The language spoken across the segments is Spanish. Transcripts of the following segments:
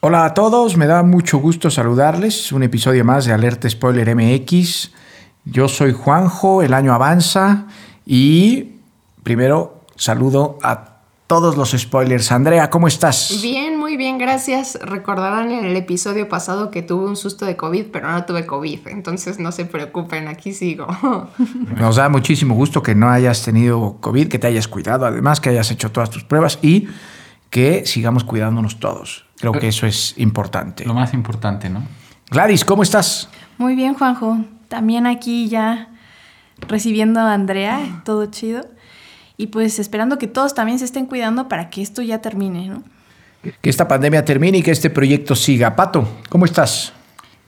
Hola a todos, me da mucho gusto saludarles. Un episodio más de Alerta Spoiler MX. Yo soy Juanjo, el año avanza y primero saludo a todos los spoilers. Andrea, ¿cómo estás? Bien, muy bien, gracias. Recordarán en el episodio pasado que tuve un susto de COVID, pero no tuve COVID, entonces no se preocupen, aquí sigo. Nos da muchísimo gusto que no hayas tenido COVID, que te hayas cuidado, además que hayas hecho todas tus pruebas y que sigamos cuidándonos todos. Creo que eso es importante. Lo más importante, ¿no? Gladys, ¿cómo estás? Muy bien, Juanjo. También aquí ya recibiendo a Andrea, todo chido. Y pues esperando que todos también se estén cuidando para que esto ya termine, ¿no? Que esta pandemia termine y que este proyecto siga. Pato, ¿cómo estás?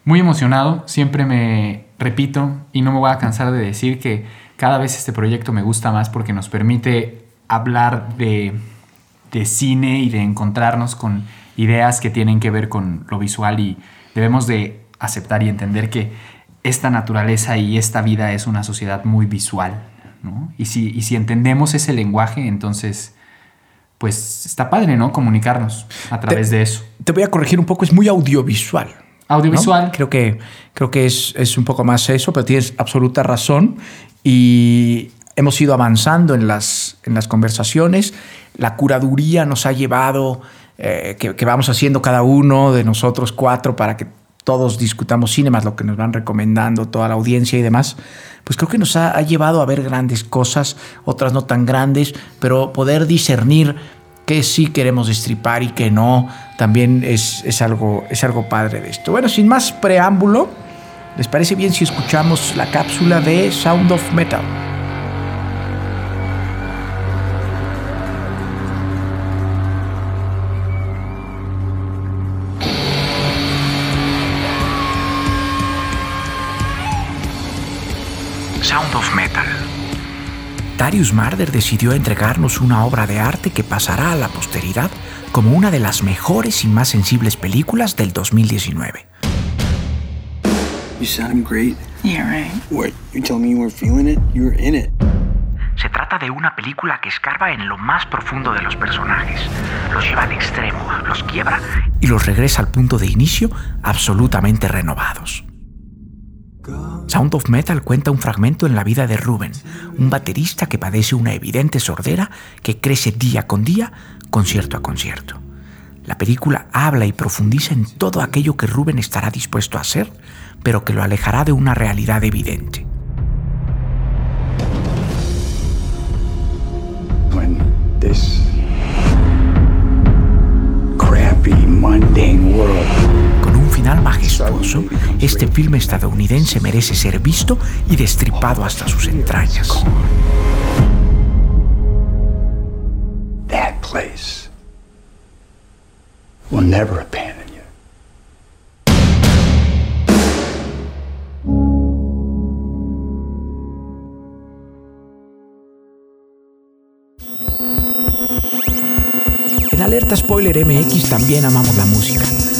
Muy emocionado, siempre me repito y no me voy a cansar de decir que cada vez este proyecto me gusta más porque nos permite hablar de, de cine y de encontrarnos con ideas que tienen que ver con lo visual y debemos de aceptar y entender que esta naturaleza y esta vida es una sociedad muy visual, ¿no? Y si, y si entendemos ese lenguaje, entonces, pues está padre, ¿no? Comunicarnos a través Te- de eso. Te voy a corregir un poco, es muy audiovisual. ¿no? Audiovisual. Creo que, creo que es, es un poco más eso, pero tienes absoluta razón. Y hemos ido avanzando en las, en las conversaciones. La curaduría nos ha llevado, eh, que, que vamos haciendo cada uno de nosotros cuatro para que todos discutamos cine, más lo que nos van recomendando toda la audiencia y demás, pues creo que nos ha, ha llevado a ver grandes cosas, otras no tan grandes, pero poder discernir que sí queremos destripar y que no, también es, es algo, es algo padre de esto. Bueno, sin más preámbulo, ¿les parece bien si escuchamos la cápsula de Sound of Metal? Darius Marder decidió entregarnos una obra de arte que pasará a la posteridad como una de las mejores y más sensibles películas del 2019. You sound great. Yeah, right. What? You tell me you weren't feeling it? You were in it. Se trata de una película que escarba en lo más profundo de los personajes, los lleva al extremo, los quiebra y los regresa al punto de inicio absolutamente renovados. Sound of Metal cuenta un fragmento en la vida de Ruben, un baterista que padece una evidente sordera que crece día con día, concierto a concierto. La película habla y profundiza en todo aquello que Ruben estará dispuesto a hacer, pero que lo alejará de una realidad evidente. when this crappy, mundane world final majestuoso, este filme estadounidense merece ser visto y destripado hasta sus entrañas. that place will never abandon you. En Alerta Spoiler MX también amamos la música.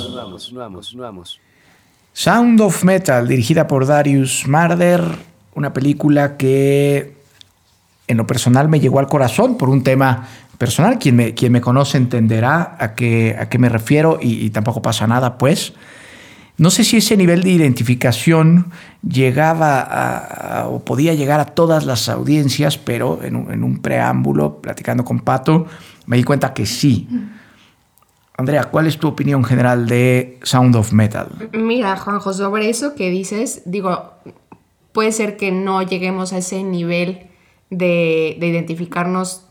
Sound of Metal, dirigida por Darius Marder, una película que en lo personal me llegó al corazón por un tema personal. Quien me, quien me conoce entenderá a qué, a qué me refiero y, tampoco pasa nada, pues. No sé si ese nivel de identificación llegaba a- o podía llegar a todas las audiencias, pero en un, en un preámbulo, platicando con Pato, me di cuenta que sí. Andrea, ¿cuál es tu opinión general de Sound of Metal? Mira, Juanjo, sobre eso que dices, digo, puede ser que no lleguemos a ese nivel de, de identificarnos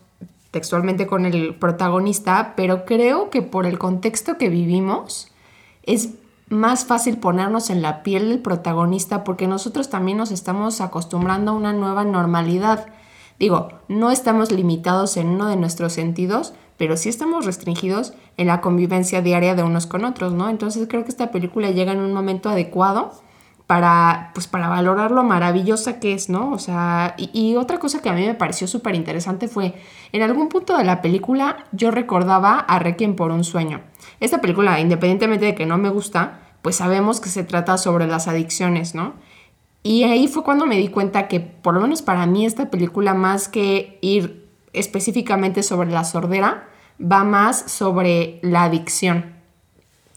textualmente con el protagonista, pero creo que por el contexto que vivimos es más fácil ponernos en la piel del protagonista porque nosotros también nos estamos acostumbrando a una nueva normalidad. Digo, no estamos limitados en uno de nuestros sentidos, pero sí estamos restringidos en la convivencia diaria de unos con otros, ¿no? Entonces creo que esta película llega en un momento adecuado para, pues, para valorar lo maravillosa que es, ¿no? O sea, y, y otra cosa que a mí me pareció súper interesante fue, en algún punto de la película yo recordaba a Requiem por un sueño. Esta película, independientemente de que no me gusta, pues sabemos que se trata sobre las adicciones, ¿no? Y ahí fue cuando me di cuenta que, por lo menos para mí, esta película, más que ir específicamente sobre la sordera, va más sobre la adicción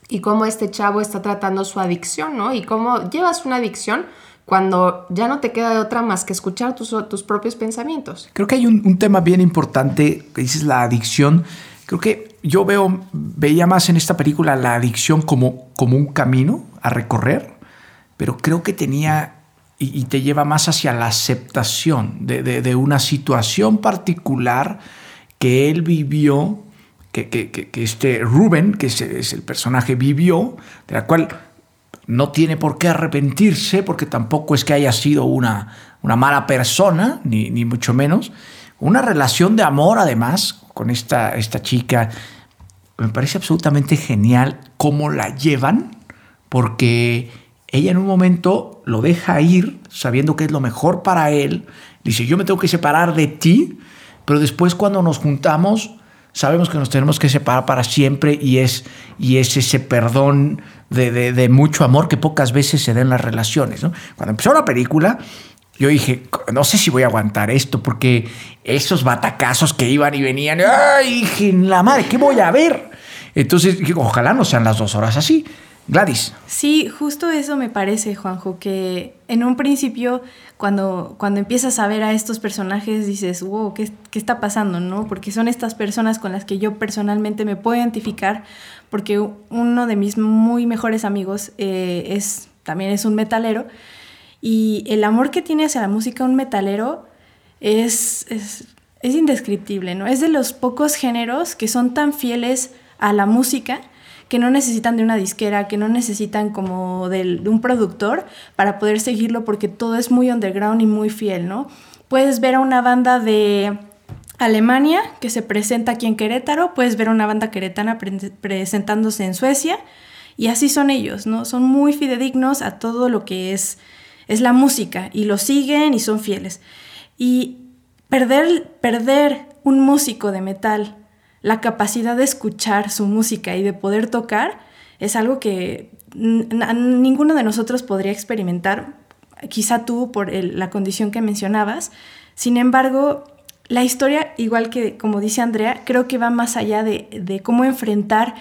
y cómo este chavo está tratando su adicción, ¿no? Y cómo llevas una adicción cuando ya no te queda de otra más que escuchar tus, tus propios pensamientos. Creo que hay un, tema bien importante que dices la adicción. Creo que yo veo, veía más en esta película la adicción como, como un camino a recorrer, pero creo que tenía y, y te lleva más hacia la aceptación de, de, de una situación particular que él vivió que, este Rubén, que es, es, el personaje, vivió, de la cual no tiene por qué arrepentirse, porque tampoco es que haya sido una, una mala persona, ni, ni, mucho menos. Una relación de amor, además, con esta, esta chica. Me parece absolutamente genial cómo la llevan, porque ella en un momento lo deja ir, sabiendo que es lo mejor para él. Dice, yo me tengo que separar de ti, pero después cuando nos juntamos sabemos que nos tenemos que separar para siempre y es, y es ese perdón de, de, mucho amor que pocas veces se da en las relaciones. Cuando empezó la película, yo dije, no sé si voy a aguantar esto, porque esos batacazos que iban y venían, ¡ay! Dije, la madre, ¿qué voy a ver? Entonces, ojalá no sean las dos horas así. Gladys. Sí, justo eso me parece, Juanjo, que en un principio, cuando, cuando empiezas a ver a estos personajes, dices, wow, ¿qué, ¿qué, está pasando? ¿no? Porque son estas personas con las que yo personalmente me puedo identificar, porque uno de mis muy mejores amigos eh, es, también es un metalero, y el amor que tiene hacia la música un metalero es, es, es indescriptible, ¿no? Es de los pocos géneros que son tan fieles a la música que no necesitan de una disquera, que no necesitan como de, un productor para poder seguirlo porque todo es muy underground y muy fiel, ¿no? Puedes ver a una banda de Alemania que se presenta aquí en Querétaro, puedes ver a una banda queretana pre presentándose en Suecia y así son ellos, ¿no? Son muy fidedignos a todo lo que es, es la música y lo siguen y son fieles. Y perder, perder un músico de metal la capacidad de escuchar su música y de poder tocar es algo que ninguno de nosotros podría experimentar, quizá tú por la condición que mencionabas. Sin embargo, la historia, igual que como dice Andrea, creo que va más allá de, de cómo enfrentar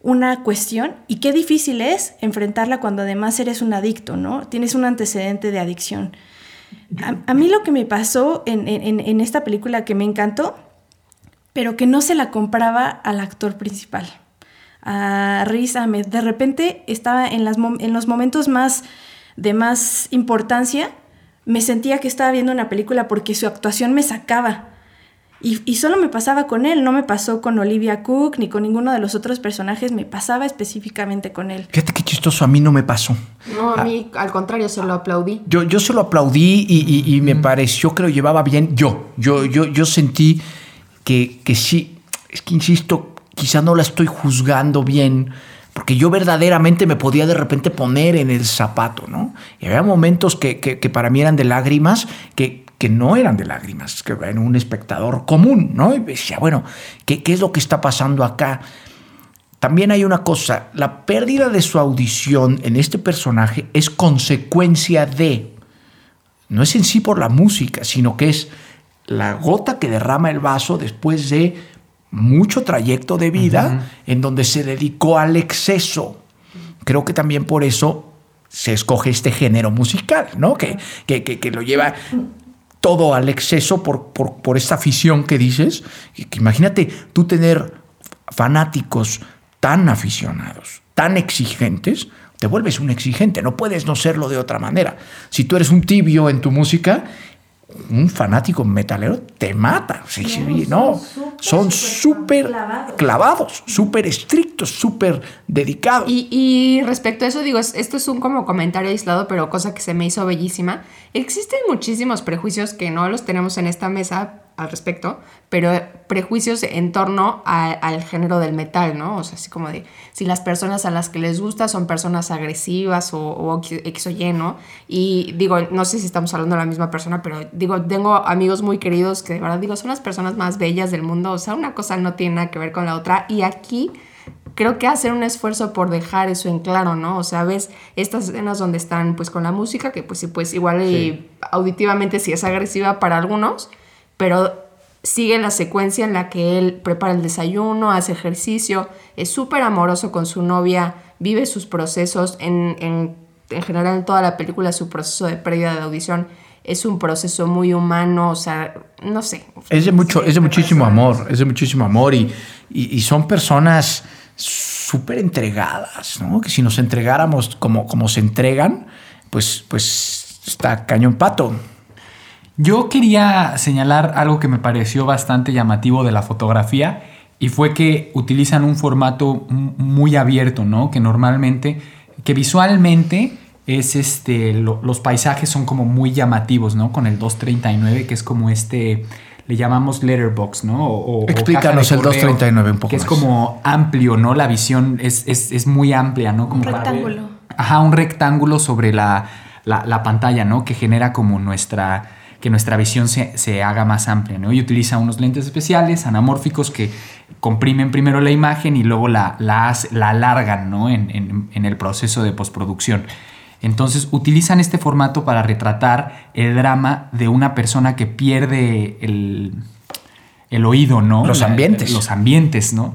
una cuestión y qué difícil es enfrentarla cuando además eres un adicto, ¿no? Tienes un antecedente de adicción. A, mí lo que me pasó en, en esta película que me encantó pero que no se la compraba al actor principal, a Riz Ahmed. De repente estaba en, las, en los momentos más de más importancia, me sentía que estaba viendo una película porque su actuación me sacaba. Y, y, solo me pasaba con él, no me pasó con Olivia Cook ni con ninguno de los otros personajes, me pasaba específicamente con él. Fíjate qué chistoso, a mí no me pasó. No, a mí al contrario, se lo aplaudí. Yo, yo se lo aplaudí y, y, y me mm. pareció que lo llevaba bien yo. Yo, yo, yo sentí que, que sí, es que insisto, quizá no la estoy juzgando bien, porque yo verdaderamente me podía de repente poner en el zapato, ¿no? Y había momentos que, que, que para mí eran de lágrimas, que, que no eran de lágrimas, que eran un espectador común, ¿no? Y decía, bueno, ¿qué, ¿qué es lo que está pasando acá? También hay una cosa, la pérdida de su audición en este personaje es consecuencia de, no es en sí por la música, sino que es la gota que derrama el vaso después de mucho trayecto de vida uh -huh. en donde se dedicó al exceso. Creo que también por eso se escoge este género musical, ¿no? Que, que, que, que lo lleva todo al exceso por, por, por esta afición que dices. Que imagínate tú tener fanáticos tan aficionados, tan exigentes, te vuelves un exigente, no puedes no serlo de otra manera. Si tú eres un tibio en tu música, un fanático metalero te mata. Sí, sí, no, son súper clavados, súper estrictos, súper dedicados. Y, y respecto a eso, digo, es- esto es un como comentario aislado, pero cosa que se me hizo bellísima. Existen muchísimos prejuicios que no los tenemos en esta mesa al respecto, pero prejuicios en torno a- al género del metal, ¿no? O sea, así como de si las personas a las que les gusta son personas agresivas o, o X o Y, ¿no? Y digo, no sé si estamos hablando de la misma persona, pero digo, tengo amigos muy queridos que de verdad digo, son las personas más bellas del mundo, o sea, una cosa no tiene nada que ver con la otra. Y aquí creo que hacer un esfuerzo por dejar eso en claro, ¿no? O sea, ves estas escenas donde están pues con la música, que pues sí, pues igual y auditivamente sí es agresiva para algunos, pero sigue la secuencia en la que él prepara el desayuno, hace ejercicio, es súper amoroso con su novia, vive sus procesos, en, en, en general en toda la película su proceso de pérdida de audición es un proceso muy humano, o sea, no sé. Es de, mucho, Sí, es de muchísimo amor, es de muchísimo amor y, y, y son personas súper entregadas, ¿no? Que si nos entregáramos como, como se entregan, pues, pues está cañón pato. Yo quería señalar algo que me pareció bastante llamativo de la fotografía y fue que utilizan un formato muy abierto, ¿no? Que normalmente, que visualmente es este, lo- los paisajes son como muy llamativos, ¿no? Con el 239, que es como este, le llamamos letterbox, ¿no? O- Explícanos el 239 un poco Que es como amplio, ¿no? La visión es, es- es muy amplia, ¿no? Como Un para ver- rectángulo. Ajá, un rectángulo sobre la, la- la pantalla, ¿no? Que genera como nuestra, que nuestra visión se, se haga más amplia, ¿no? Y utiliza unos lentes especiales, anamórficos, que comprimen primero la imagen y luego la, la, la alargan, ¿no? En, en- en el proceso de postproducción. Entonces utilizan este formato para retratar el drama de una persona que pierde el, el oído, ¿no? Los La- ambientes. Los ambientes, ¿no?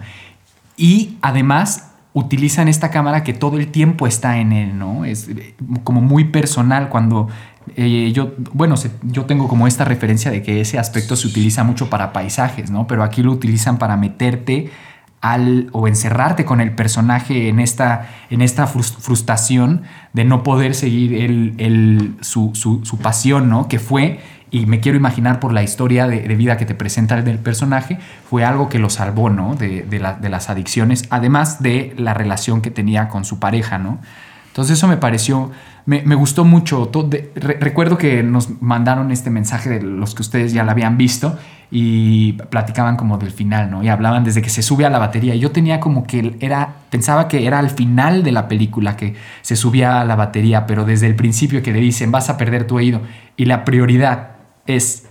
Y además utilizan esta cámara que todo el tiempo está en él, ¿no? Es eh, como muy personal cuando eh, yo, bueno, yo tengo como esta referencia de que ese aspecto se utiliza mucho para paisajes, ¿no? Pero aquí lo utilizan para meterte al, o encerrarte con el personaje en esta, en esta frus- frustración de no poder seguir el, su, su- su pasión, ¿no? Que fue, y me quiero imaginar por la historia de, vida que te presenta el del personaje, fue algo que lo salvó, ¿no? De, de las adicciones, además de la relación que tenía con su pareja, ¿no? Entonces eso me pareció, me, me gustó mucho. To- de- re- recuerdo que nos mandaron este mensaje de los que ustedes ya la habían visto y platicaban como del final, ¿no? Y hablaban desde que se sube a la batería. Yo tenía como que era, pensaba que era al final de la película que se subía a la batería, pero desde el principio que le dicen vas a perder tu oído y la prioridad es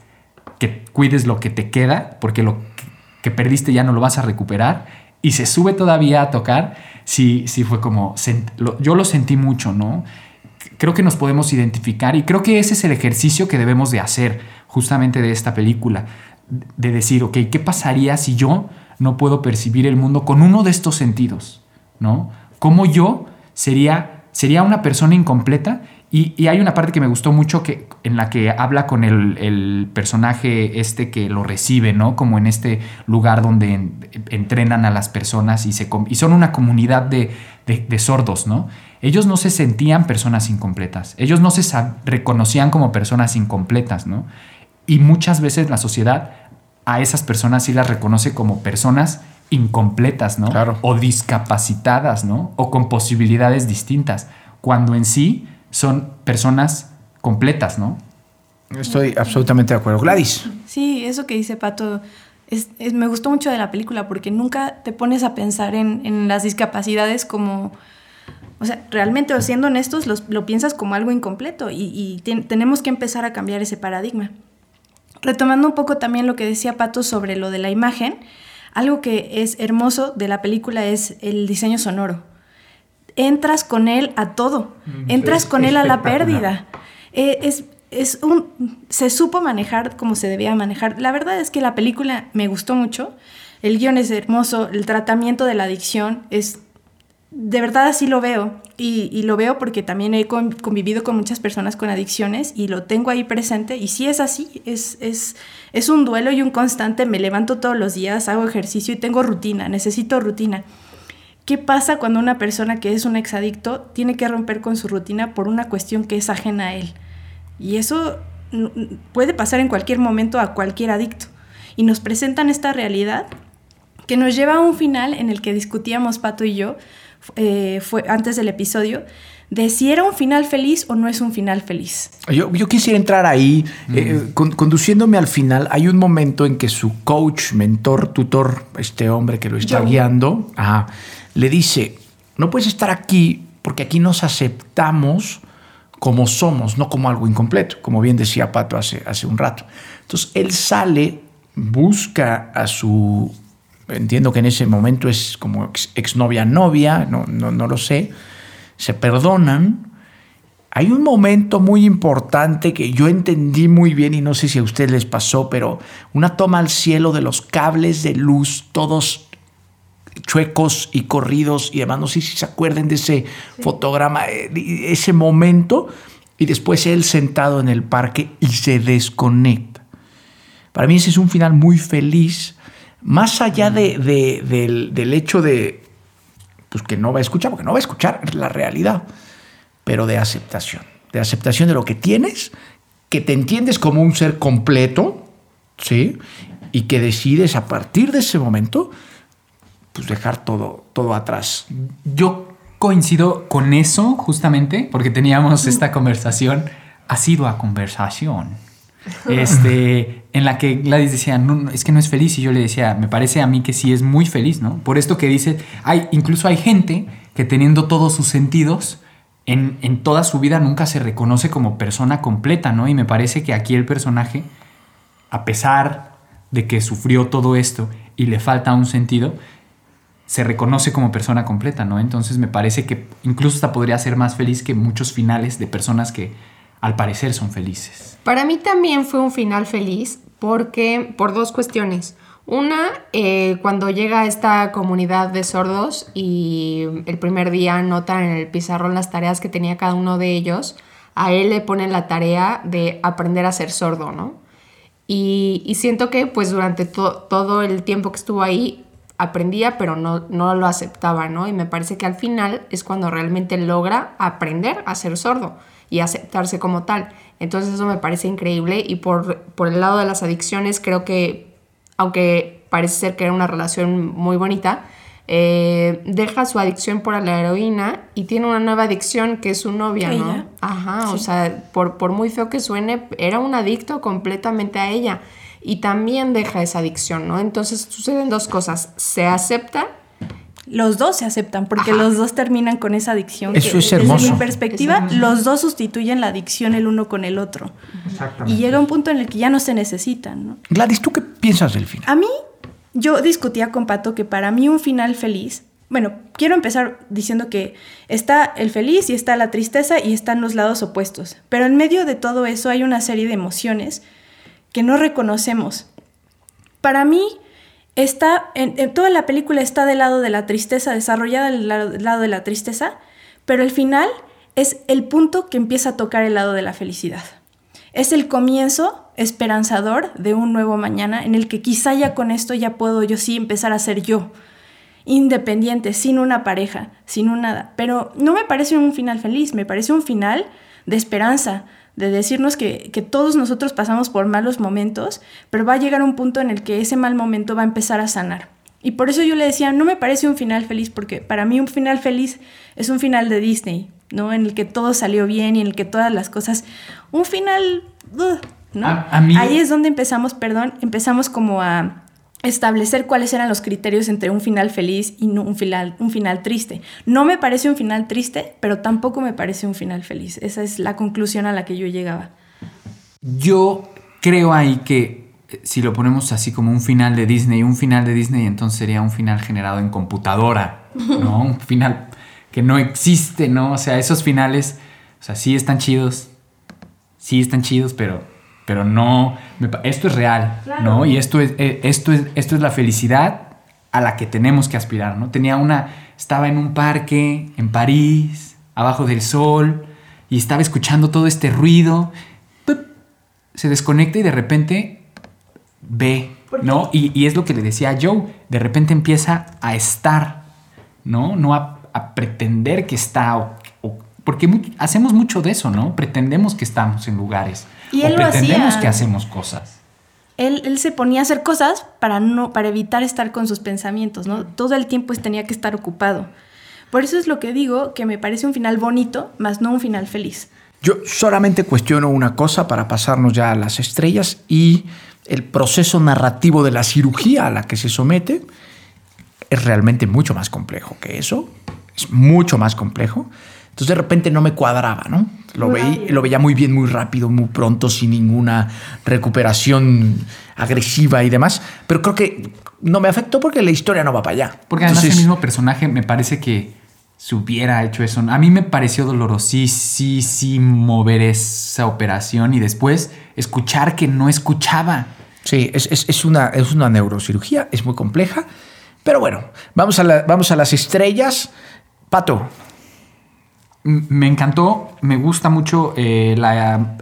que cuides lo que te queda, porque lo que perdiste ya no lo vas a recuperar, y se sube todavía a tocar, sí, sí fue como, yo lo sentí mucho, ¿no? Creo que nos podemos identificar y creo que ese es el ejercicio que debemos de hacer justamente de esta película, de decir, ok, ¿qué pasaría si yo no puedo percibir el mundo con uno de estos sentidos? ¿No? ¿Cómo yo sería, sería una persona incompleta? Y, y hay una parte que me gustó mucho que, en la que habla con el, el personaje este que lo recibe, ¿no? Como en este lugar donde en- entrenan a las personas y, se, y son una comunidad de, de- de sordos, ¿no? Ellos no se sentían personas incompletas, ellos no se reconocían como personas incompletas, ¿no? Y muchas veces la sociedad a esas personas sí las reconoce como personas incompletas, ¿no? Claro. O discapacitadas, ¿no? O con posibilidades distintas, cuando en sí son personas completas, ¿no? Estoy absolutamente de acuerdo. Gladys. Sí, eso que dice Pato es, es- me gustó mucho de la película porque nunca te pones a pensar en, en las discapacidades como, o sea, realmente, o siendo honestos, los- lo piensas como algo incompleto y, y ten- tenemos que empezar a cambiar ese paradigma. Retomando un poco también lo que decía Pato sobre lo de la imagen, algo que es hermoso de la película es el diseño sonoro. Entras con él a todo, entras con él a la pérdida. Eh, es, es un, se supo manejar como se debía manejar. La verdad es que la película me gustó mucho. El guion es hermoso, el tratamiento de la adicción es de verdad así lo veo. Y, y lo veo porque también he con- convivido con muchas personas con adicciones y lo tengo ahí presente. Y sí es así, es, es, es un duelo y un constante. Me levanto todos los días, hago ejercicio y tengo rutina, necesito rutina. ¿Qué pasa cuando una persona que es un exadicto tiene que romper con su rutina por una cuestión que es ajena a él? Y eso puede pasar en cualquier momento a cualquier adicto. Y nos presentan esta realidad que nos lleva a un final en el que discutíamos Pato y yo, eh, fue antes del episodio, de si era un final feliz o no es un final feliz. Yo, yo quisiera entrar ahí, eh, con- conduciéndome al final. Hay un momento en que su coach, mentor, tutor, este hombre que lo está Joe. guiando, ajá, le dice, no puedes estar aquí porque aquí nos aceptamos como somos, no como algo incompleto, como bien decía Pato hace, hace un rato. Entonces él sale, busca a su, entiendo que en ese momento es como ex- exnovia novia, no, no, no lo sé, se perdonan. Hay un momento muy importante que yo entendí muy bien y no sé si a ustedes les pasó, pero una toma al cielo de los cables de luz, todos chuecos y corridos y demás. No sé si se acuerden de ese fotograma, eh, ese momento, y después él sentado en el parque y se desconecta. Para mí ese es un final muy feliz, más allá de- de- del, del hecho de pues, que no va a escuchar, porque no va a escuchar es la realidad, pero de aceptación, de aceptación de lo que tienes, que te entiendes como un ser completo, ¿sí? Y que decides a partir de ese momento, pues dejar todo, todo atrás. Yo coincido con eso justamente porque teníamos esta conversación, asidua conversación, este, en la que Gladys decía, no, no, es que no es feliz y yo le decía, me parece a mí que sí es muy feliz, ¿no? Por esto que dice, hay, incluso hay gente que teniendo todos sus sentidos, en, en toda su vida nunca se reconoce como persona completa, ¿no? Y me parece que aquí el personaje, a pesar de que sufrió todo esto y le falta un sentido, se reconoce como persona completa, ¿no? Entonces me parece que incluso hasta podría ser más feliz que muchos finales de personas que al parecer son felices. Para mí también fue un final feliz porque por dos cuestiones. Una, eh, cuando llega esta comunidad de sordos y el primer día anotan en el pizarrón las tareas que tenía cada uno de ellos, a él le ponen la tarea de aprender a ser sordo, ¿no? Y, y siento que pues durante to- todo el tiempo que estuvo ahí aprendía, pero no, no lo aceptaba, ¿no? Y me parece que al final es cuando realmente logra aprender a ser sordo y aceptarse como tal. Entonces eso me parece increíble y por, por el lado de las adicciones creo que, aunque parece ser que era una relación muy bonita, eh, deja su adicción por la heroína y tiene una nueva adicción que es su novia, ¿no? Ella. Ajá, o sea, por, por muy feo que suene, era un adicto completamente a ella. Y también deja esa adicción, ¿no? Entonces suceden dos cosas. Se acepta Los dos se aceptan porque los dos terminan con esa adicción. Eso que, es hermoso. Desde mi perspectiva, los dos sustituyen la adicción el uno con el otro. Y llega un punto en el que ya no se necesitan, ¿no? Gladys, ¿tú qué piensas del final? A mí, yo discutía con Pato que para mí un final feliz, bueno, quiero empezar diciendo que está el feliz y está la tristeza y están los lados opuestos, pero en medio de todo eso hay una serie de emociones que no reconocemos. Para mí, está, en, toda la película está del lado de la tristeza, desarrollada del lado, del lado de la tristeza, pero el final es el punto que empieza a tocar el lado de la felicidad. Es el comienzo esperanzador de un nuevo mañana en el que quizá ya con esto ya puedo yo sí empezar a ser yo, independiente, sin una pareja, sin un nada. Pero no me parece un final feliz, me parece un final de esperanza, de decirnos que, que todos nosotros pasamos por malos momentos, pero va a llegar un punto en el que ese mal momento va a empezar a sanar. Y por eso yo le decía, no me parece un final feliz, porque para mí un final feliz es un final de Disney, ¿no? En el que todo salió bien y en el que todas las cosas... Un final... ¿no? A- a mí- Ahí es donde empezamos, perdón, empezamos como a establecer cuáles eran los criterios entre un final feliz y un final, un final triste. No me parece un final triste, pero tampoco me parece un final feliz. Esa es la conclusión a la que yo llegaba. Yo creo ahí que eh, si lo ponemos así como un final de Disney, un final de Disney entonces sería un final generado en computadora, ¿no? Un final que no existe, ¿no? O sea, esos finales, o sea, sí están chidos, sí están chidos, pero, pero no, me esto es real, ¿no? Y esto es, eh, esto, es, esto es la felicidad a la que tenemos que aspirar, ¿no? Tenía una, estaba en un parque en París, abajo del sol, y estaba escuchando todo este ruido, se desconecta y de repente ve, ¿no? Y, y es lo que le decía a Joe, de repente empieza a estar ¿no? No a, a pretender que está, o- o- porque mu- hacemos mucho de eso, ¿no? Pretendemos que estamos en lugares. Y o él lo pretendemos hacía. que hacemos cosas. Él, él se ponía a hacer cosas para, no, para evitar estar con sus pensamientos, ¿no? Todo el tiempo tenía que estar ocupado. Por eso es lo que digo, que me parece un final bonito, más no un final feliz. Yo solamente cuestiono una cosa para pasarnos ya a las estrellas y el proceso narrativo de la cirugía a la que se somete es realmente mucho más complejo que eso. Es mucho más complejo. Entonces de repente no me cuadraba, ¿no? Lo, veí- lo veía muy bien, muy rápido, muy pronto, sin ninguna recuperación agresiva y demás. Pero creo que no me afectó porque la historia no va para allá. Porque además Entonces, el mismo personaje me parece que se hubiera hecho eso. A mí me pareció dolorosísimo mover esa operación y después escuchar que no escuchaba. Sí, es, es- es una, es una neurocirugía, es muy compleja. Pero bueno, vamos a, la- vamos a las estrellas. Pato, Me encantó, me gusta mucho eh, la,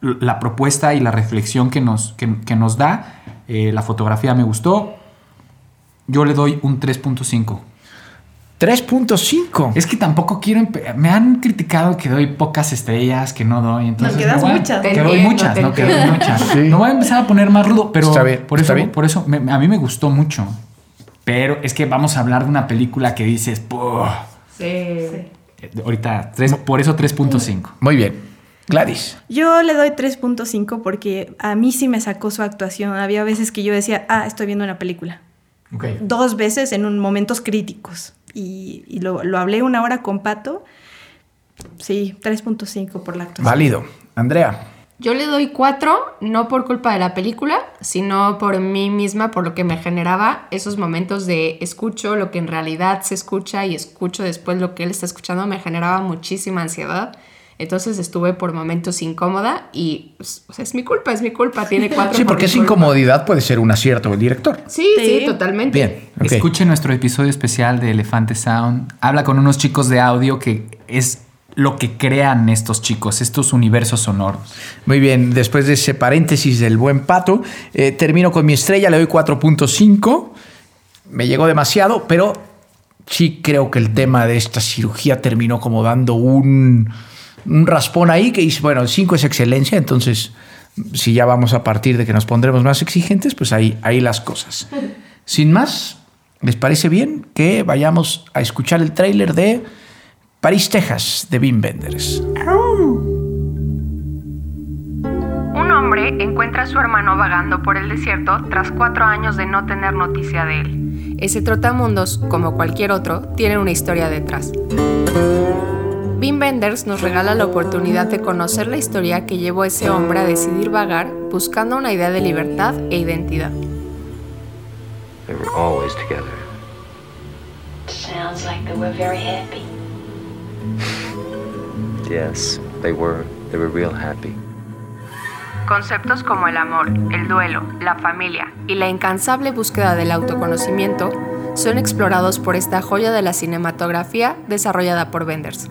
la propuesta y la reflexión que nos, que, que nos da. Eh, la fotografía me gustó. Yo le doy un 3.5. 3.5. Es que tampoco quiero... Me han criticado que doy pocas estrellas, que no doy. Entonces que das a- muchas. Que doy muchas, no que doy muchas. Sí. Me voy a empezar a poner más rudo, pero Está bien, por está eso, bien. por eso me- a mí me gustó mucho. Pero es que vamos a hablar de una película que dices, "Puh". Sí. Eh, ahorita, tres- por eso 3.5. Muy bien. Gladys. Yo le doy 3.5 porque a mí sí me sacó su actuación. Había veces que yo decía, ah, estoy viendo una película. Dos veces en un- momentos críticos. Y, y lo, lo hablé una hora con Pato. Sí, 3.5 por la actuación. Válido. Andrea. Yo le doy cuatro, no por culpa de la película, sino por mí misma, por lo que me generaba esos momentos de escucho lo que en realidad se escucha y escucho después lo que él está escuchando, me generaba muchísima ansiedad. Entonces estuve por momentos incómoda y pues, o sea, es mi culpa, es mi culpa, tiene cuatro. Sí, por porque esa culpa. incomodidad puede ser un acierto del director. Sí, sí, Sí. totalmente. Bien. ok. Escuche nuestro episodio especial de Elefante Sound. Habla con unos chicos de audio que es lo que crean estos chicos, estos universos sonoros. Muy bien, después de ese paréntesis del buen pato, eh, termino con mi estrella, le doy 4.5. Me llegó demasiado, pero sí creo que el tema de esta cirugía terminó como dando un, un raspón ahí que dice, bueno, el 5 es excelencia, entonces si ya vamos a partir de que nos pondremos más exigentes, pues ahí, ahí las cosas. Sin más, ¿les parece bien que vayamos a escuchar el tráiler de París, Texas, de Wim Wenders? Un hombre encuentra a su hermano vagando por el desierto tras cuatro años de no tener noticia de él. Ese trotamundos, como cualquier otro, tiene una historia detrás. Wim Wenders nos regala la oportunidad de conocer la historia que llevó a ese hombre a decidir vagar buscando una idea de libertad e identidad. They were always together. Sounds like they were very happy. Conceptos como el amor, el duelo, la familia y la incansable búsqueda del autoconocimiento son explorados por esta joya de la cinematografía desarrollada por Wenders.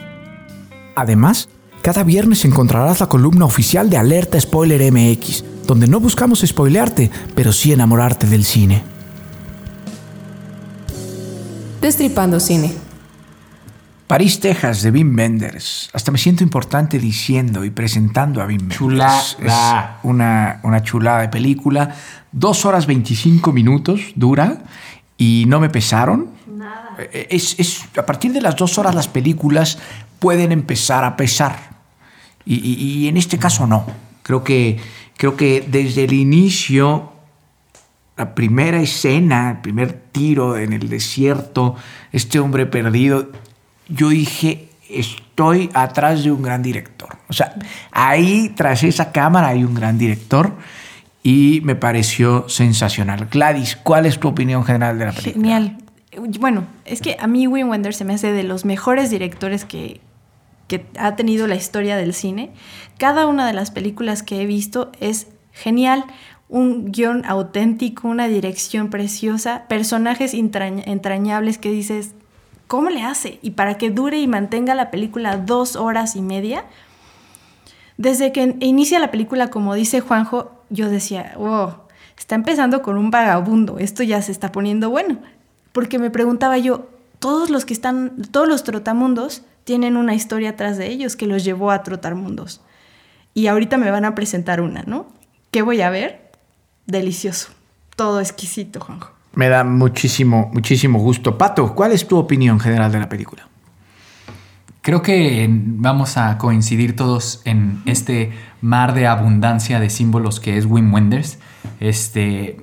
Además, cada viernes encontrarás la columna oficial de Alerta Spoiler MX, donde no buscamos spoilearte, pero sí enamorarte del cine. Destripando cine. París, Texas, de Wim Wenders. Hasta me siento importante diciendo y presentando a Wim Wenders. Chulada. Es una, una chulada de película. Dos horas 25 minutos dura y no me pesaron. Nada. Es, es- a partir de las dos horas las películas pueden empezar a pesar. Y, y- y en este caso no. Creo que, creo que desde el inicio la primera escena, el primer tiro en el desierto, este hombre perdido, yo dije, estoy atrás de un gran director. O sea, ahí tras esa cámara hay un gran director y me pareció sensacional. Gladys, ¿cuál es tu opinión general de la película? Genial. Bueno, es que a mí Wim Wenders se me hace de los mejores directores que, que ha tenido la historia del cine. Cada una de las películas que he visto es genial. Un guion auténtico, una dirección preciosa, personajes entrañ- entrañables que dices, ¿cómo le hace? Y para que dure y mantenga la película dos horas y media. Desde que inicia la película, como dice Juanjo, yo decía, wow, está empezando con un vagabundo, esto ya se está poniendo bueno. Porque me preguntaba yo, todos los que están, todos los trotamundos tienen una historia atrás de ellos que los llevó a trotar mundos. Y ahorita me van a presentar una, ¿no? ¿Qué voy a ver? Delicioso. Todo exquisito, Juanjo. Me da muchísimo, muchísimo gusto. Pato, ¿cuál es tu opinión general de la película? Creo que vamos a coincidir todos en este mar de abundancia de símbolos que es Wim Wenders. Este,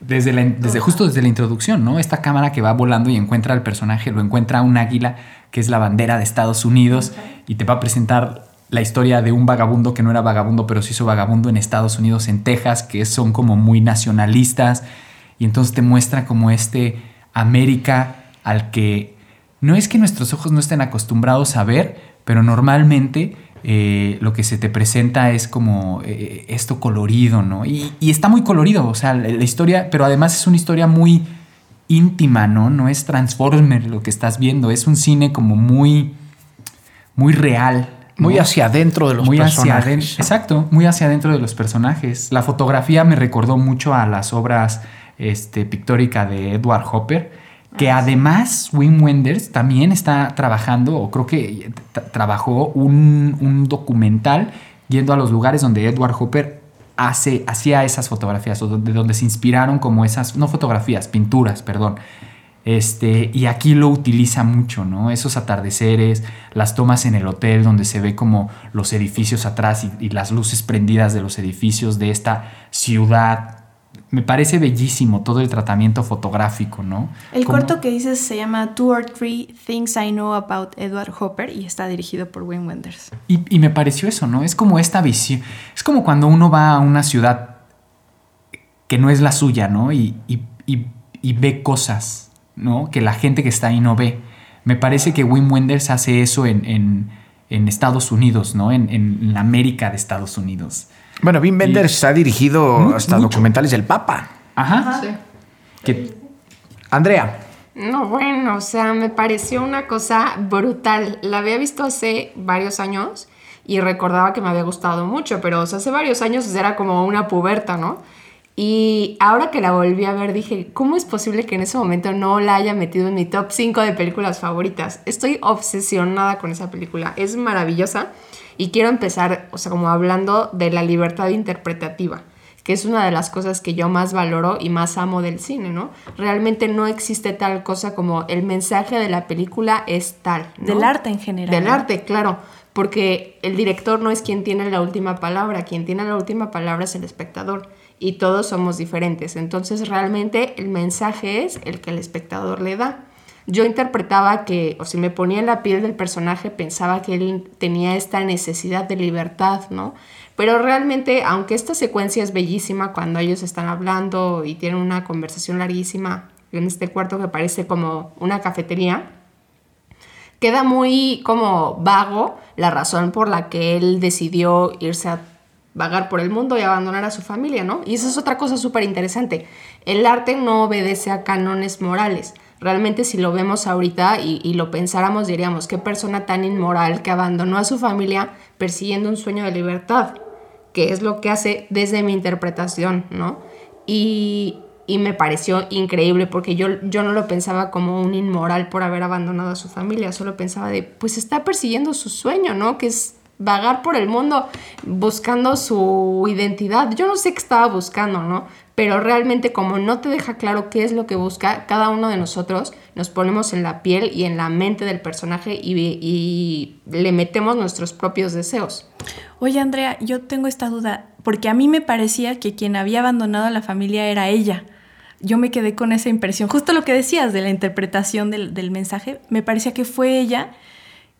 desde, la- desde justo desde la introducción, ¿no? Esta cámara que va volando y encuentra al personaje, lo encuentra un águila que es la bandera de Estados Unidos y te va a presentar la historia de un vagabundo que no era vagabundo, pero se hizo vagabundo en Estados Unidos, en Texas, que son como muy nacionalistas y entonces te muestra como este América al que no es que nuestros ojos no estén acostumbrados a ver, pero normalmente eh, lo que se te presenta es como eh, esto colorido, ¿no? Y, y está muy colorido, o sea, la, la historia, pero además es una historia muy íntima, ¿no? No es Transformer lo que estás viendo, es un cine como muy, muy real. ¿no? Muy hacia adentro de los muy hacia personajes. adentro, exacto, muy hacia adentro de los personajes. La fotografía me recordó mucho a las obras este, pictórica de Edward Hopper, que además Wim Wenders también está trabajando, o creo que tra- trabajó un, un documental yendo a los lugares donde Edward Hopper hace, hacía esas fotografías, o donde, donde se inspiraron como esas, no fotografías, pinturas, perdón. Este, y aquí lo utiliza mucho, ¿no? Esos atardeceres, las tomas en el hotel donde se ve como los edificios atrás y, y las luces prendidas de los edificios de esta ciudad. Me parece bellísimo todo el tratamiento fotográfico, ¿no? El Como- corto que dices se llama Two or Three Things I Know About Edward Hopper y está dirigido por Wim Wenders. Y, y me pareció eso, ¿no? Es como esta visión. Es como cuando uno va a una ciudad que no es la suya, ¿no? Y, y- y- y ve cosas, ¿no? Que la gente que está ahí no ve. Me parece que Wim Wenders hace eso en, en- en Estados Unidos, ¿no? En, en la América de Estados Unidos. Bueno, Wim Wenders ha dirigido hasta mucho. documentales del Papa. Ajá. Que, Andrea, No, bueno, o sea, me pareció una cosa brutal. La había visto hace varios años y recordaba que me había gustado mucho, pero o sea, hace varios años era como una puberta, ¿no? Y ahora que la volví a ver dije, ¿cómo es posible que en ese momento no la haya metido en mi top 5 de películas favoritas? Estoy obsesionada con esa película, es maravillosa y quiero empezar, o sea, como hablando de la libertad interpretativa que es una de las cosas que yo más valoro y más amo del cine, ¿no? Realmente no existe tal cosa como el mensaje de la película es tal. ¿no? Del arte en general. Del arte, claro, porque el director no es quien tiene la última palabra, quien tiene la última palabra es el espectador y todos somos diferentes. Entonces realmente el mensaje es el que el espectador le da. Yo interpretaba que, o si me ponía en la piel del personaje, pensaba que él tenía esta necesidad de libertad, ¿no? Pero realmente, aunque esta secuencia es bellísima cuando ellos están hablando y tienen una conversación larguísima en este cuarto que parece como una cafetería, queda muy como vago la razón por la que él decidió irse a vagar por el mundo y abandonar a su familia, ¿no? Y esa es otra cosa súper interesante. El arte no obedece a cánones morales. Realmente si lo vemos ahorita y, y lo pensáramos diríamos, qué persona tan inmoral que abandonó a su familia persiguiendo un sueño de libertad, que es lo que hace desde mi interpretación, ¿no? Y, y me pareció increíble porque yo, yo no lo pensaba como un inmoral por haber abandonado a su familia, solo pensaba de, pues está persiguiendo su sueño, ¿no? Que es vagar por el mundo buscando su identidad. Yo no sé qué estaba buscando, ¿no? Pero realmente como no te deja claro qué es lo que busca, cada uno de nosotros nos ponemos en la piel y en la mente del personaje y, y le metemos nuestros propios deseos. Oye, Andrea, yo tengo esta duda, porque a mí me parecía que quien había abandonado a la familia era ella. Yo me quedé con esa impresión, justo lo que decías de la interpretación del, del mensaje, me parecía que fue ella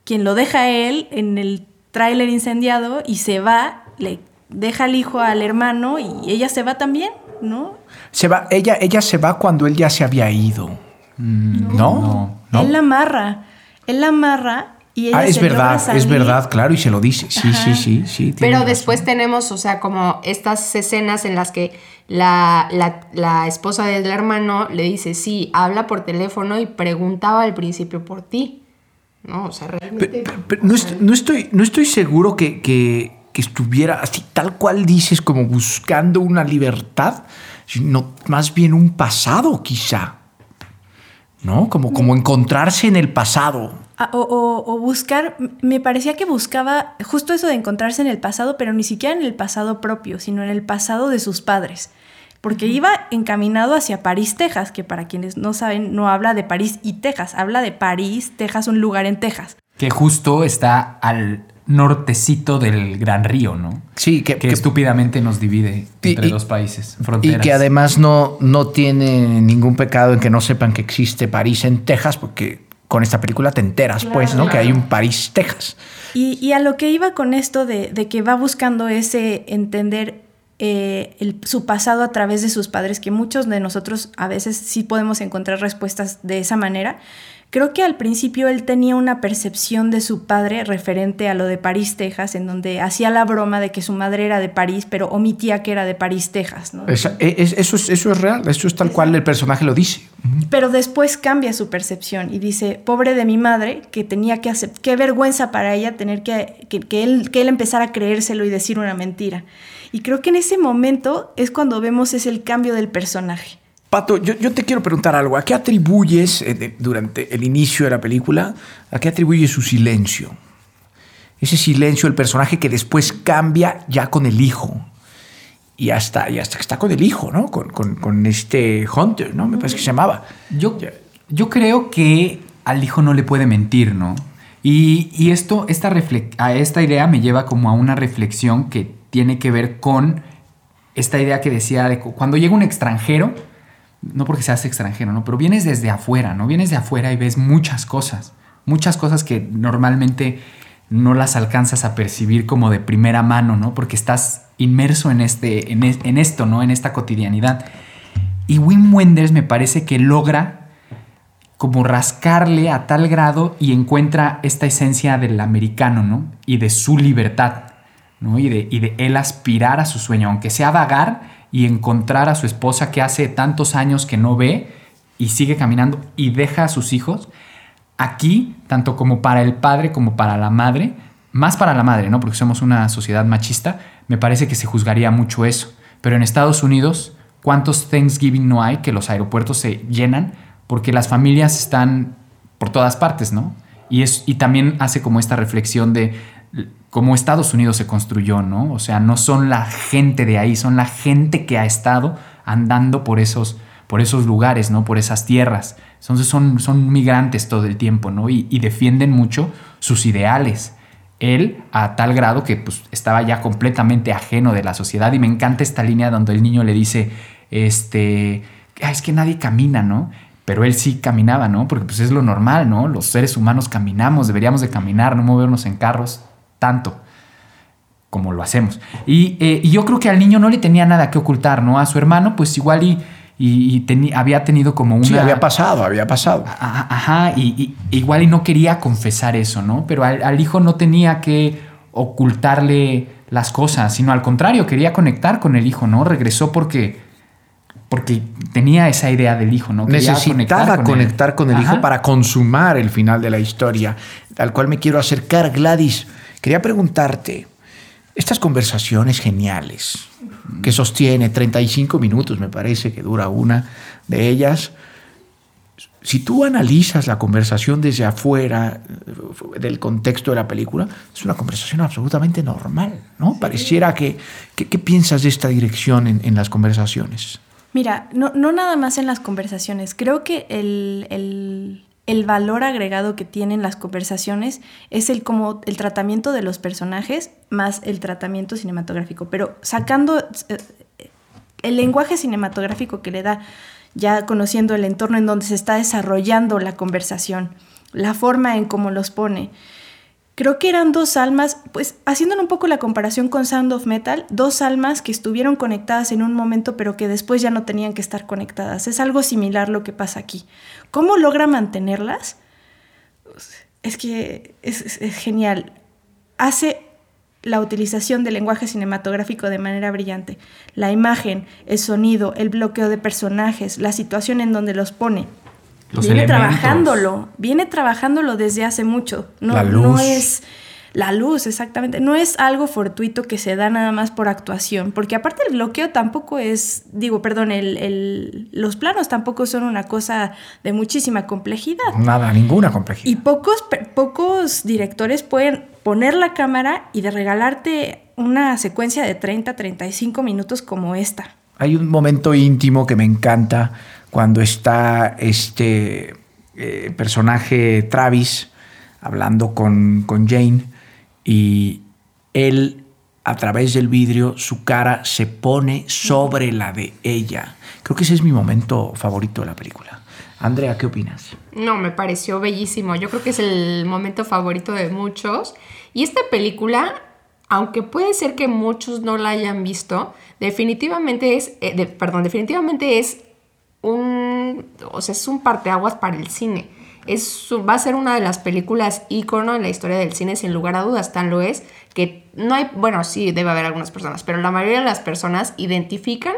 quien lo deja a él en el tráiler incendiado y se va, le deja al hijo al hermano y ella se va también, ¿no? Se va, ella, ella se va cuando él ya se había ido. Mm, ¿No? ¿No? Él la amarra, él la amarra y ella Ah, es se logra verdad, es verdad, claro, y se lo dice. Sí, sí, sí, sí. Pero razón. después tenemos, o sea, como estas escenas en las que la, la- la esposa del hermano le dice, sí, habla por teléfono y preguntaba al principio por ti. No, o sea, realmente... Pero no, est- no estoy, no estoy seguro que, que- que estuviera así, tal cual dices, como buscando una libertad, sino más bien un pasado, quizá. ¿No? Como, como encontrarse en el pasado. Ah, o, o- o buscar, me parecía que buscaba justo eso de encontrarse en el pasado, pero ni siquiera en el pasado propio, sino en el pasado de sus padres. Porque iba encaminado hacia París, Texas, que para quienes no saben, no habla de París y Texas, habla de París, Texas, un lugar en Texas. Que justo está al nortecito del Gran Río, ¿no? Sí, que, Que estúpidamente nos divide Y- entre y- dos países, Y fronteras. que además no, no tiene ningún pecado en que no sepan que existe París en Texas, porque con esta película te enteras, pues, ¿no? Que hay un París, Texas. Y, y a lo que iba con esto de, de que va buscando ese entender eh, el- su pasado a través de sus padres, que muchos de nosotros a veces sí podemos encontrar respuestas de esa manera. Creo que al principio él tenía una percepción de su padre referente a lo de París, Texas, en donde hacía la broma de que su madre era de París, pero omitía que era de París, Texas. ¿no? Esa- e- es- eso, es, eso es real, eso es tal cual el personaje lo dice. Pero después cambia su percepción y dice, pobre de mi madre, que tenía que hacer, qué vergüenza para ella tener que, que, que él, que él empezara a creérselo y decir una mentira. Y creo que en ese momento es cuando vemos es el cambio del personaje. Pato, yo, yo te quiero preguntar algo. ¿A qué atribuyes, eh, de- durante el inicio de la película, a qué atribuyes su silencio? Ese silencio del personaje que después cambia ya con el hijo. Y hasta, y hasta que está con el hijo, ¿no? Con, con- con este Hunter, ¿no? Me parece que se llamaba. Yo, yo creo que al hijo no le puede mentir, ¿no? Y, y esto, esta, a esta idea me lleva como a una reflexión que tiene que ver con esta idea que decía de cu- cuando llega un extranjero, no porque seas extranjero, ¿no? Pero vienes desde afuera, ¿no? Vienes de afuera y ves muchas cosas, muchas cosas que normalmente no las alcanzas a percibir como de primera mano, ¿no? Porque estás inmerso en, este, en, en esto, ¿no? En esta cotidianidad. Y Wim Wenders me parece que logra como rascarle a tal grado y encuentra esta esencia del americano, ¿no? Y de su libertad, ¿no? Y de, y de él aspirar a su sueño, aunque sea vagar y encontrar a su esposa que hace tantos años que no ve y sigue caminando y deja a sus hijos. Aquí, tanto como para el padre como para la madre, más para la madre, ¿no? Porque somos una sociedad machista, me parece que se juzgaría mucho eso. Pero en Estados Unidos, ¿cuántos Thanksgiving no hay que los aeropuertos se llenan? Porque las familias están por todas partes, ¿no? Y, es, y también hace como esta reflexión de cómo Estados Unidos se construyó, ¿no? O sea, no son la gente de ahí, son la gente que ha estado andando por esos, por esos lugares, ¿no? Por esas tierras. Entonces son, son migrantes todo el tiempo, ¿no? Y, defienden mucho sus ideales. Él a tal grado que pues, estaba ya completamente ajeno de la sociedad y me encanta esta línea donde el niño le dice, este, "Ah, es que nadie camina, ¿no? Pero él sí caminaba, ¿no? Porque pues es lo normal, ¿no? Los seres humanos caminamos, deberíamos de caminar, no movernos en carros tanto como lo hacemos. Y, eh, y yo creo que al niño no le tenía nada que ocultar, ¿no? A su hermano, pues igual y, y, y teni- había tenido como una... Sí, había pasado, había pasado. Ajá, ajá, y, igual y no quería confesar eso, ¿no? Pero al, al hijo no tenía que ocultarle las cosas, sino al contrario, quería conectar con el hijo, ¿no? Regresó porque, porque tenía esa idea del hijo, ¿no? Quería Necesitaba con él. conectar con el hijo para consumar el final de la historia, al cual me quiero acercar. Gladys, quería preguntarte, estas conversaciones geniales que sostiene 35 minutos, me parece que dura una de ellas, si tú analizas la conversación desde afuera del contexto de la película, es una conversación absolutamente normal, ¿no? Pareciera que, que- ¿Qué piensas de esta dirección en, en las conversaciones? Mira, no, no nada más en las conversaciones. Creo que el, el- el valor agregado que tienen las conversaciones es el, como, el tratamiento de los personajes más el tratamiento cinematográfico. Pero sacando eh, el lenguaje cinematográfico que le da, ya conociendo el entorno en donde se está desarrollando la conversación, la forma en cómo los pone. Creo que eran dos almas, pues haciéndole un poco la comparación con Sound of Metal, dos almas que estuvieron conectadas en un momento pero que después ya no tenían que estar conectadas. Es algo similar lo que pasa aquí. ¿Cómo logra mantenerlas? Es que es- es genial. Hace la utilización del lenguaje cinematográfico de manera brillante. La imagen, el sonido, el bloqueo de personajes, la situación en donde los pone. Los viene elementos. trabajándolo, viene trabajándolo desde hace mucho. No, La no luz. es la luz, exactamente. No es algo fortuito que se da nada más por actuación, porque aparte el bloqueo tampoco es, digo, perdón, el, el- los planos tampoco son una cosa de muchísima complejidad. Nada, ninguna complejidad. Y pocos, pocos directores pueden poner la cámara y de regalarte una secuencia de 30, 35 minutos como esta. Hay un momento íntimo que me encanta cuando está este eh, personaje Travis hablando con, con Jane y él a través del vidrio su cara se pone sobre la de ella. Creo que ese es mi momento favorito de la película. Andrea, ¿qué opinas? No, me pareció bellísimo. Yo creo que es el momento favorito de muchos. Y esta película, aunque puede ser que muchos no la hayan visto, definitivamente es, eh, perdón, definitivamente es un, o sea, es un parteaguas para el cine. Es, va a ser una de las películas ícono en la historia del cine, sin lugar a dudas, tan lo es, que no hay, bueno, sí debe haber algunas personas, pero la mayoría de las personas identifican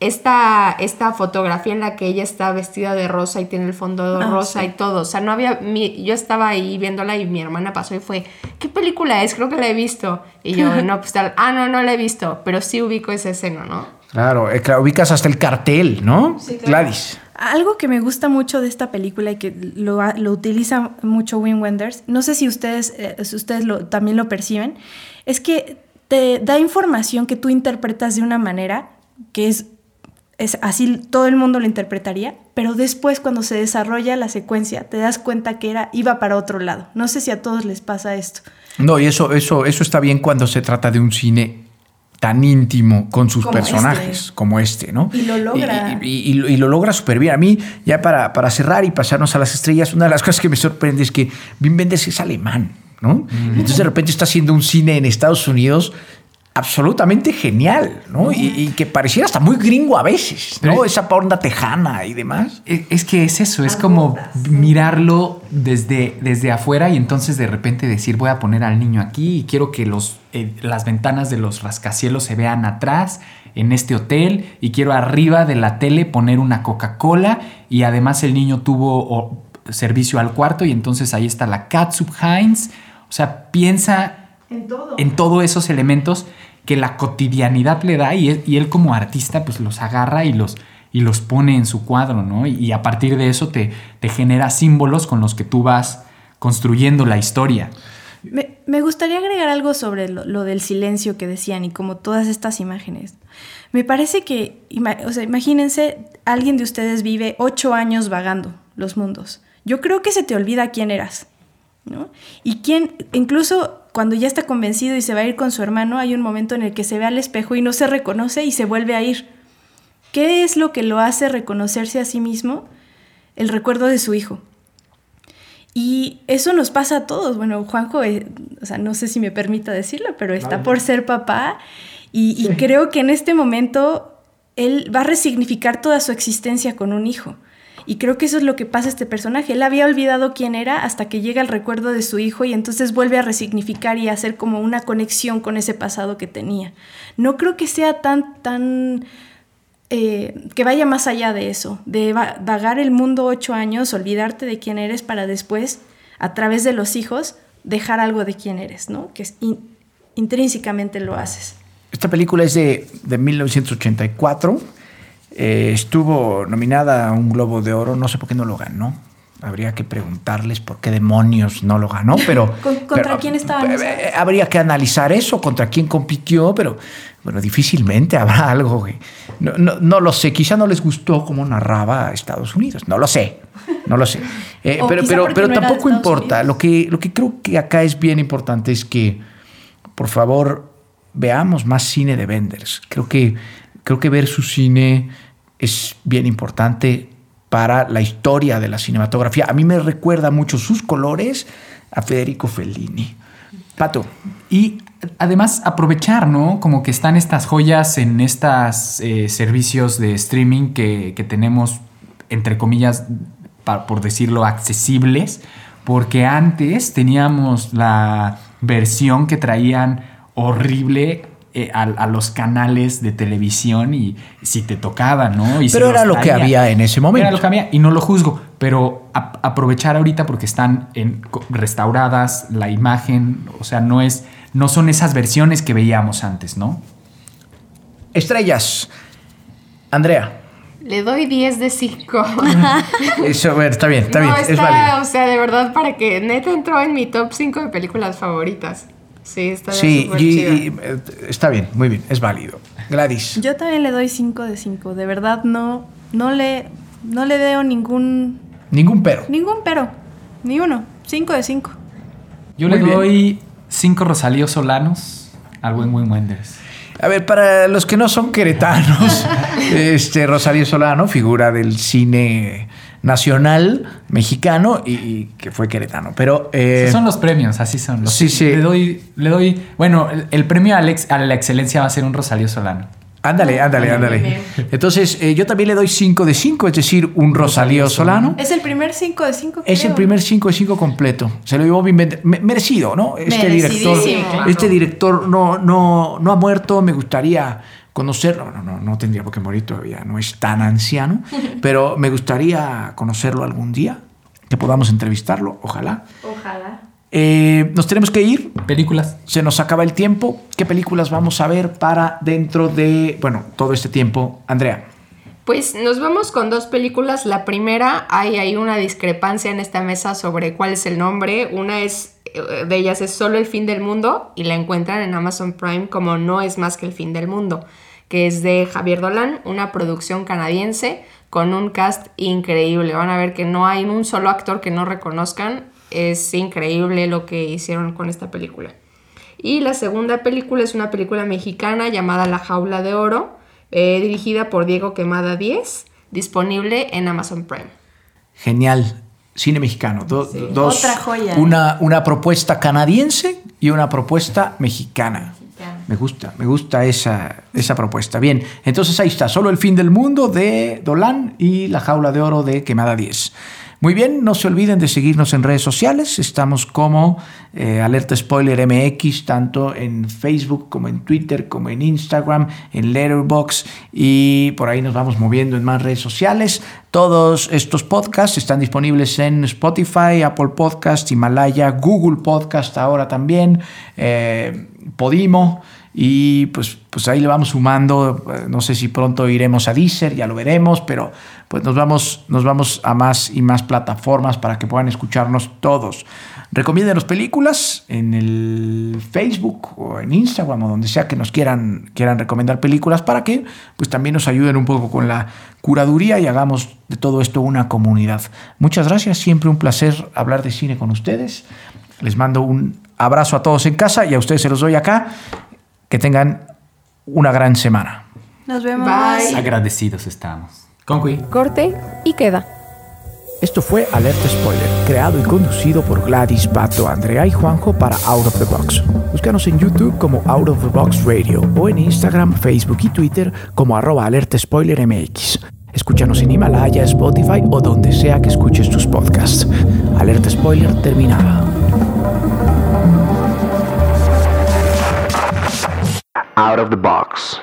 esta, esta fotografía en la que ella está vestida de rosa y tiene el fondo Ah, rosa sí. y todo. O sea, no había. mi- yo estaba ahí viéndola y mi hermana pasó y fue, ¿qué película es? Creo que la he visto. Y yo, no, pues tal. Ah, no, no la he visto, pero sí ubico esa escena, ¿no? Claro, eh, claro, ubicas hasta el cartel, ¿no? Sí, claro. Gladys. Algo que me gusta mucho de esta película y que lo, utiliza mucho Wim Wenders, no sé si ustedes, eh, si ustedes lo- también lo perciben, es que te da información que tú interpretas de una manera que es, es así todo el mundo lo interpretaría, pero después cuando se desarrolla la secuencia te das cuenta que era, iba para otro lado. No sé si a todos les pasa esto. No, y eso, eso, eso está bien cuando se trata de un cine tan íntimo con sus Como personajes, este. como este, ¿no? Y lo logra. Y, y- y lo- y lo logra súper bien. A mí, ya para, para cerrar y pasarnos a las estrellas, una de las cosas que me sorprende es que Wim Wenders es alemán, ¿no? Entonces de repente está haciendo un cine en Estados Unidos absolutamente genial, ¿no? Y, y que pareciera hasta muy gringo a veces, ¿no? Pero- Esa onda tejana y demás. Es, es que es eso, es como mirarlo desde, desde afuera y entonces de repente decir voy a poner al niño aquí y quiero que los, eh, las ventanas de los rascacielos se vean atrás en este hotel y quiero arriba de la tele poner una Coca-Cola y además el niño tuvo o, servicio al cuarto y entonces ahí está la Katsup Heinz. O sea, piensa En todo. en todos esos elementos que la cotidianidad le da y él, y él como artista pues los agarra y los, y los pone en su cuadro, ¿no? Y, y a partir de eso te, te genera símbolos con los que tú vas construyendo la historia. Me, me gustaría agregar algo sobre lo, lo del silencio que decían y como todas estas imágenes. Me parece que, o sea, imagínense, alguien de ustedes vive ocho años vagando los mundos. Yo creo que se te olvida quién eras, ¿no? Y quién, incluso cuando ya está convencido y se va a ir con su hermano, hay un momento en el que se ve al espejo y no se reconoce y se vuelve a ir. ¿Qué es lo que lo hace reconocerse a sí mismo? El recuerdo de su hijo. Y eso nos pasa a todos. Bueno, Juanjo, eh, o sea, no sé si me permita decirlo, pero está por ser papá y, y creo que en este momento él va a resignificar toda su existencia con un hijo. Y creo que eso es lo que pasa a este personaje. Él había olvidado quién era hasta que llega el recuerdo de su hijo y entonces vuelve a resignificar y a hacer como una conexión con ese pasado que tenía. No creo que sea tan, tan eh, que vaya más allá de eso, de va- vagar el mundo ocho años, olvidarte de quién eres para después, a través de los hijos, dejar algo de quién eres, ¿no? Que intrínsecamente lo haces. Esta película es de, de 1984 Eh, estuvo nominada a un Globo de Oro, no sé por qué no lo ganó. Habría que preguntarles por qué demonios no lo ganó, pero... ¿Con- ¿Contra pero, quién estaba? eh, habría que analizar eso, contra quién compitió, pero bueno, difícilmente habrá algo. que- No, no- no lo sé, quizá no les gustó cómo narraba a Estados Unidos, no lo sé, no lo sé. Eh, pero pero, pero no tampoco importa. Lo que, lo que creo que acá es bien importante es que, por favor, veamos más cine de Benders. Creo que, creo que ver su cine es bien importante para la historia de la cinematografía. A mí me recuerda mucho sus colores a Federico Fellini. Pato, Y además aprovechar, ¿no? Como que están estas joyas en estos servicios de streaming que, que tenemos, entre comillas, pa- por decirlo, accesibles, porque antes teníamos la versión que traían horrible eh, a, a los canales de televisión y si te tocaba, ¿no? Y Pero era lo que había en ese momento. Era lo que había y no lo juzgo, pero a- aprovechar ahorita porque están en, restauradas la imagen, o sea, no es no son esas versiones que veíamos antes, ¿no? estrellas. Andrea. Le doy 10 de 5. Eso, a ver, está bien, está no, bien, está, es válido. o sea, de verdad, para que neta entró en mi top 5 de películas favoritas. Sí, está Sí, súper y- chida. y, eh, está bien, muy bien, es válido. Gladys. Yo también le doy 5 de 5. De verdad, no, no, le, no le veo ningún, Ningún pero. ningún pero. Ni uno. 5 de 5. Yo Muy le bien. doy cinco Rosalío Solanos al buen Wim Wenders. A ver, para los que no son queretanos, este Rosario Solano, figura del cine nacional mexicano y, y que fue queretano. Pero eh, son los premios, así son. Los, Sí, sí. Le doy, le doy, bueno, el, el premio a la, ex- a la excelencia va a ser un Rosalío Solano. ándale, ándale, ándale. Entonces, eh, yo también le doy 5 de 5, es decir, un Rosalío Solano. Es el primer 5 de 5. Es el primer 5 de 5 completo. Se lo llevó bien merecido, ¿no? Este director, este director no, no, no ha muerto. Me gustaría conocerlo. No, no, no tendría por qué morir todavía. No es tan anciano. pero me gustaría conocerlo algún día. Que podamos entrevistarlo. Ojalá. Ojalá. Eh, nos tenemos que ir. Películas. Se nos acaba el tiempo. ¿Qué películas vamos a ver para dentro de, bueno, todo este tiempo? Andrea. Pues nos vamos con dos películas. La primera, hay, hay una discrepancia en esta mesa sobre cuál es el nombre. Una es de ellas es Solo el fin del mundo y la encuentran en Amazon Prime como No es más que el fin del mundo, que es de Javier Dolan, una producción canadiense con un cast increíble. Van a ver que no hay un solo actor que no reconozcan. Es increíble lo que hicieron con esta película. Y la segunda película es una película mexicana llamada La Jaula de Oro, eh, dirigida por Diego Quemada 10, disponible en Amazon Prime. Genial. Cine mexicano. Do- Dos, Otra joya. Una, una propuesta canadiense y una propuesta mexicana. Me gusta, me gusta esa, esa propuesta. Bien, entonces ahí está. Solo el fin del mundo de Dolan y La jaula de oro de Quemada 10. Muy bien, no se olviden de seguirnos en redes sociales. Estamos como eh, Alerta Spoiler MX, tanto en Facebook como en Twitter, como en Instagram, en Letterboxd y por ahí nos vamos moviendo en más redes sociales. Todos estos podcasts están disponibles en Spotify, Apple Podcast, Himalaya, Google Podcast ahora también, eh, Podimo. Y pues, pues ahí le vamos sumando. eh, No sé si pronto iremos a Deezer, ya lo veremos, pero pues nos vamos, nos vamos a más y más plataformas para que puedan escucharnos todos. Recomienden películas en el Facebook o en Instagram o donde sea que nos quieran, quieran recomendar películas para que pues también nos ayuden un poco con la curaduría y hagamos de todo esto una comunidad. Muchas gracias, siempre un placer hablar de cine con ustedes. Les mando un abrazo a todos en casa y a ustedes se los doy acá. Que tengan una gran semana. Nos vemos. Bye. Agradecidos estamos. Concui. Corte y queda. Esto fue Alerta Spoiler, creado y conducido por Gladys, Pato, Andrea y Juanjo para Out of the Box. Búscanos en YouTube como Out of the Box Radio o en Instagram, Facebook y Twitter como arroba Alerta Spoiler MX. Escúchanos en Himalaya, Spotify o donde sea que escuches tus podcasts. Alerta Spoiler terminada. Out of the box.